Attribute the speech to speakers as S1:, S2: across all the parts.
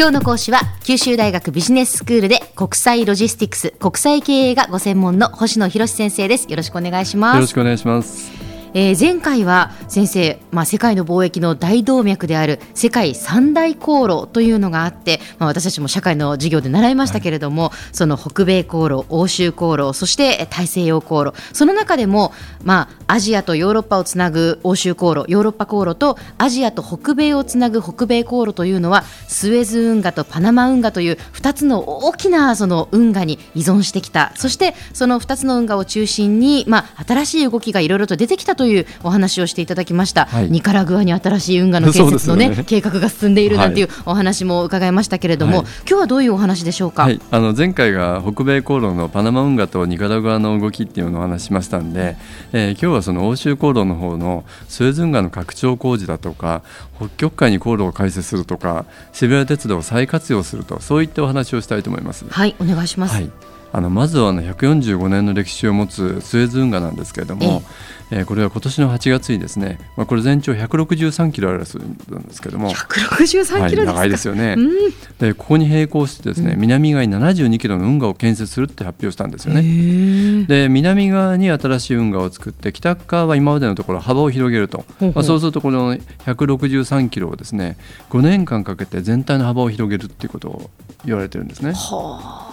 S1: 今日の講師は九州大学ビジネススクールで国際ロジスティクス国際経営がご専門の星野博先生です。よろしくお願いします。
S2: よろしくお願いします。
S1: えー、前回は先生、まあ、世界の貿易の大動脈である世界三大航路というのがあって、まあ、私たちも社会の授業で習いましたけれども、はい、その北米航路欧州航路そして大西洋航路その中でも、まあ、アジアとヨーロッパをつなぐ欧州航路ヨーロッパ航路とアジアと北米をつなぐ北米航路というのはスエズ運河とパナマ運河という2つの大きなその運河に依存してきた。そしてその2つの運河を中心に、まあ、新しい動きがいろいろと出てきたというお話をしていただきました、はい、ニカラグアに新しい運河の建設のね、ね。計画が進んでいるなんていうお話も伺いましたけれども、はい、今日はどういうお話でしょうか、はい、
S2: あの前回が北米航路のパナマ運河とニカラグアの動きっていうのをお話しましたんで、えー、今日はその欧州航路の方のスエズ運河の拡張工事だとか北極海に航路を開設するとか渋谷鉄道を再活用するとそういったお話をしたいと思います。
S1: はいお願いします、はい
S2: あのまずはあの145年の歴史を持つスエズ運河なんですけれども、えー、これは今年の8月にですね、まあ、これ全長163キロあるんですけども
S1: 163キロ、
S2: はい、長いですよね、うん、でここに並行してですね、うん、南側に72キロの運河を建設するって発表したんですよね。で南側に新しい運河を作って北側は今までのところ幅を広げると、まあ、そうするとこの163キロをですね5年間かけて全体の幅を広げるっていうことを言われてるんですね。はあ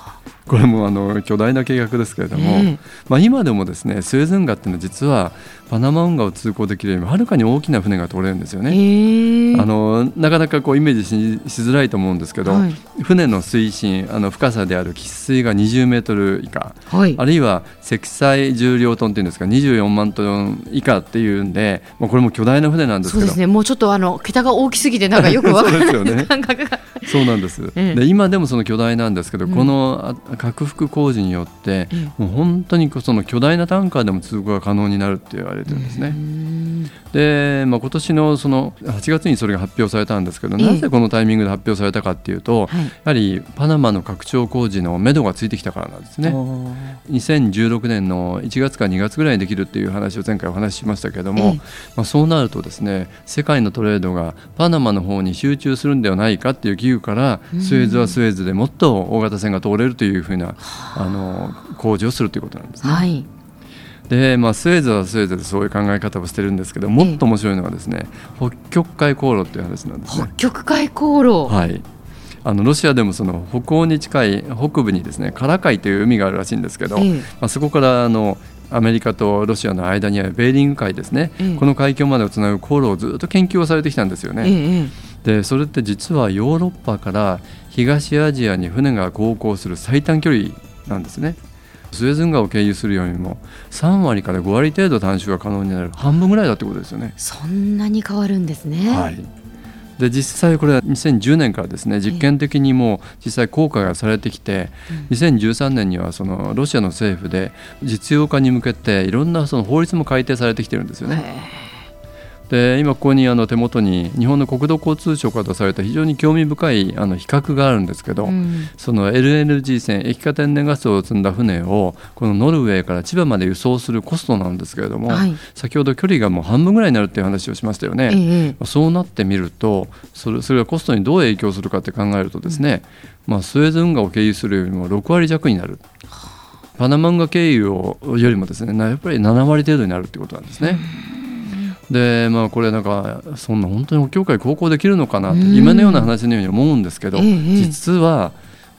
S2: これもあの巨大な計画ですけれども、えー、まあ、今でもですねスエズ運河っていうのは実はパナマ運河を通行できるよりもはるかに大きな船が通れるんですよね。えー、あのなかなかこうイメージしづらいと思うんですけど、はい、船の水深あの深さである喫水が20メートル以下、はい、あるいは積載重量トンっていうんですか24万トン以下っていうんで、まあ、これも巨大な船なんですけど。
S1: そうですね。もうちょっとあの桁が大きすぎてなんかよくわからないそうですよね。感覚が
S2: そうなんです、えで今でもその巨大なんですけど、うん、この拡幅工事によって、もう本当にその巨大なタンカーでも通行が可能になるって言われてるんですね。で、まあ、今年のその8月にそれが発表されたんですけど、なぜこのタイミングで発表されたかっていうと、やはりパナマの拡張工事のめどがついてきたからなんですね。2016年の1月か2月ぐらいにできるっていう話を前回お話ししましたけれども、まあ、そうなるとですね世界のトレードがパナマの方に集中するんではないかっていう危惧からスエズはスエズでもっと大型船が通れるというふうなあ。の工事をするということなんですね。はい。で、まあ、スエズはスエズでそういう考え方をしてるんですけどもっと面白いのはですね、北極海航路っていう話なんですね。
S1: 北極海航路。
S2: はい。あのロシアでもその北欧に近い北部にですねカラ海という海があるらしいんですけど、まあ、そこからあのアメリカとロシアの間にあるベーリング海ですね、この海峡までをつなぐ航路をずっと研究をされてきたんですよね。でそれって実はヨーロッパから東アジアに船が航行する最短距離なんですね。スエズ運河を経由するよりも3割から5割程度短縮が可能になる半分ぐらいだってことですよね。
S1: そんなに変わるんですね。
S2: はい。で実際これは2010年からですね実験的にも実際効果がされてきて、2013年にはそのロシアの政府で実用化に向けていろんなその法律も改定されてきてるんですよね。で今ここにあの手元に日本の国土交通省から出された非常に興味深いあの比較があるんですけど、うん、その LNG 船液化天然ガスを積んだ船をこのノルウェーから千葉まで輸送するコストなんですけれども、はい、先ほど距離がもう半分ぐらいになるっていう話をしましたよね、ええ、そうなってみるとそれそれがコストにどう影響するかって考えるとですね、うん、まあ、スエズ運河を経由するよりも6割弱になる。パナマ運河経由をよりもですねやっぱり7割程度になるってことなんですね。うんでまあこれなんかそんな本当に教会高校できるのかなって今のような話のように思うんですけど、実は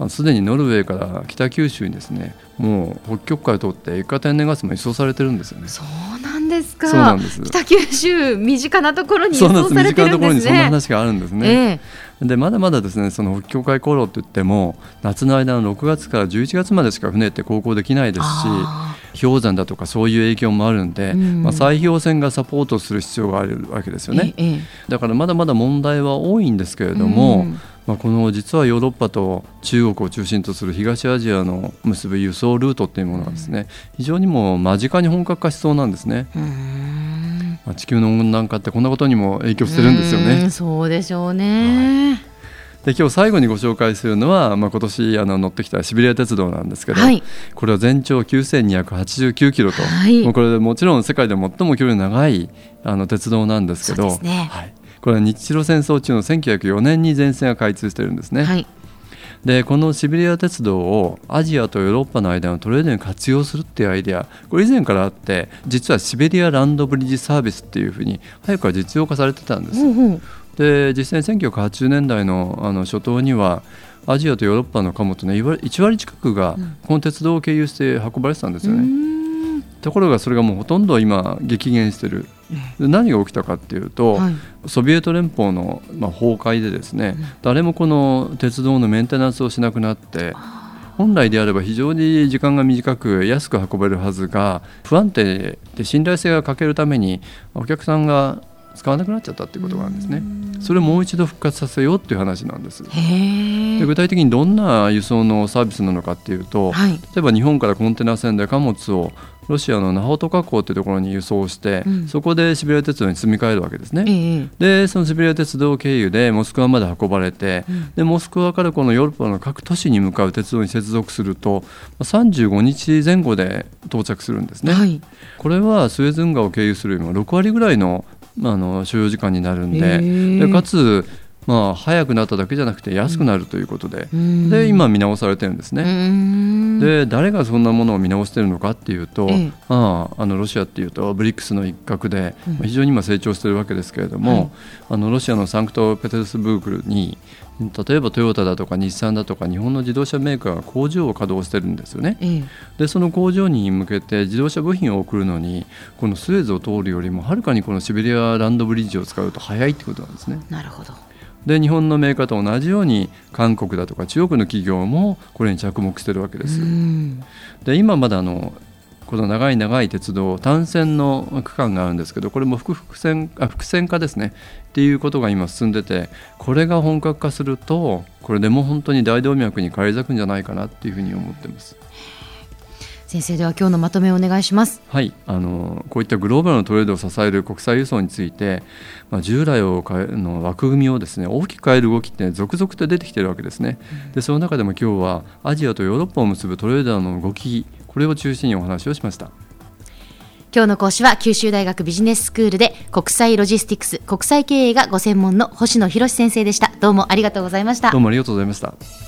S2: すでにノルウェーから北九州にですねもう北極海を通って液化天然ガスも輸送されてるんですよね。
S1: そうなんですか。そうなんです。北九州身近なところに輸送されてるんですね。身近なところに
S2: そんな話があるんですね。えー、でまだまだですねその北極海航路って言っても夏の間の6月から11月までしか船って航行できないですし氷山だとかそういう影響もあるんで、うん、まあ、砕氷船がサポートする必要があるわけですよね。だからまだまだ問題は多いんですけれども、うんまあ、この実はヨーロッパと中国を中心とする東アジアの結ぶ輸送ルートっていうものはですね非常にも間近に本格化しそうなんですね。まあ、地球の温暖化ってこんなことにも影響してるんですよね。
S1: そうでしょうね、はい
S2: で今日最後にご紹介するのは、まあ、今年あの乗ってきたシベリア鉄道なんですけど、はい、これは全長9289キロと、はい、もうこれもちろん世界で最も距離の長いあの鉄道なんですけど、ね、はい、ここれは日露戦争中の1904年に全線が開通してるんですね。
S1: はい
S2: でこのシベリア鉄道をアジアとヨーロッパの間のトレードに活用するっていうアイデアこれ以前からあって実はシベリアランドブリッジサービスっていうふうに早くから実用化されてたんです。で実際に1980年代のあの初頭にはアジアとヨーロッパの貨物の1割近くがこの鉄道を経由して運ばれてたんですよね。
S1: うーん
S2: ところがそれがもうほとんど今激減してるで何が起きたかっていうと、
S1: はい。
S2: ソビエト連邦の、まあ、崩壊でですね、誰もこの鉄道のメンテナンスをしなくなって本来であれば非常に時間が短く安く運べるはずが不安定で信頼性が欠けるためにお客さんが使わなくなっちゃったっていうことがあるんですね。それをもう一度復活させようっていう話なんです。で具体的にどんな輸送のサービスなのかっていうと、
S1: はい。
S2: 例えば日本からコンテナ船で貨物をロシアのナホトカ港っていうところに輸送して、
S1: うん。
S2: そこでシベリア鉄道に積み替えるわけですね。
S1: ええ
S2: でそのシベリア鉄道経由でモスクワまで運ばれて、
S1: うん。
S2: でモスクワからこのヨーロッパの各都市に向かう鉄道に接続するとまあ35日前後で到着するんですね。
S1: はい。
S2: これはスエズ運河を経由するよりも6割ぐらいの,、まあ、あの所要時間になるん
S1: へ
S2: で
S1: ー
S2: でかつ、まあ、早くなっただけじゃなくて安くなるということで,、
S1: うん。
S2: で今見直されてるんですね。で誰がそんなものを見直してるのかっていうと、
S1: ええ。
S2: まあ、あのロシアっていうとブリックスの一角で、非常に今成長してるわけですけれども、
S1: はい。
S2: あのロシアのサンクトペテルスブークルに例えばトヨタだとか日産だとか日本の自動車メーカーが工場を稼働してるんですよね。
S1: ええ。
S2: でその工場に向けて自動車部品を送るのにこのスエズを通るよりもはるかにこのシベリアランドブリッジを使うと早いってことなんですね。
S1: なるほど
S2: で日本のメーカーと同じように韓国だとか中国の企業もこれに着目してるわけです。
S1: うん
S2: で今まだあのこの長い長い鉄道単線の区間があるんですけどこれも複複線あ複線化ですねっていうことが今進んでてこれが本格化するとこれでも本当に大動脈に返り咲くんじゃないかなっていうふうに思ってます。
S1: 先生では今日のまとめをお願いします
S2: はい、あのこういったグローバルのトレードを支える国際輸送について、まあ、従来を変えの枠組みをですね大きく変える動きって続々と出てきているわけですね。でその中でも今日はアジアとヨーロッパを結ぶトレーダーの動きこれを中心にお話をしました。
S1: 今日の講師は九州大学ビジネススクールで国際ロジスティクス国際経営がご専門の星野博先生でしたどうもありがとうございました
S2: どうもありがとうございました。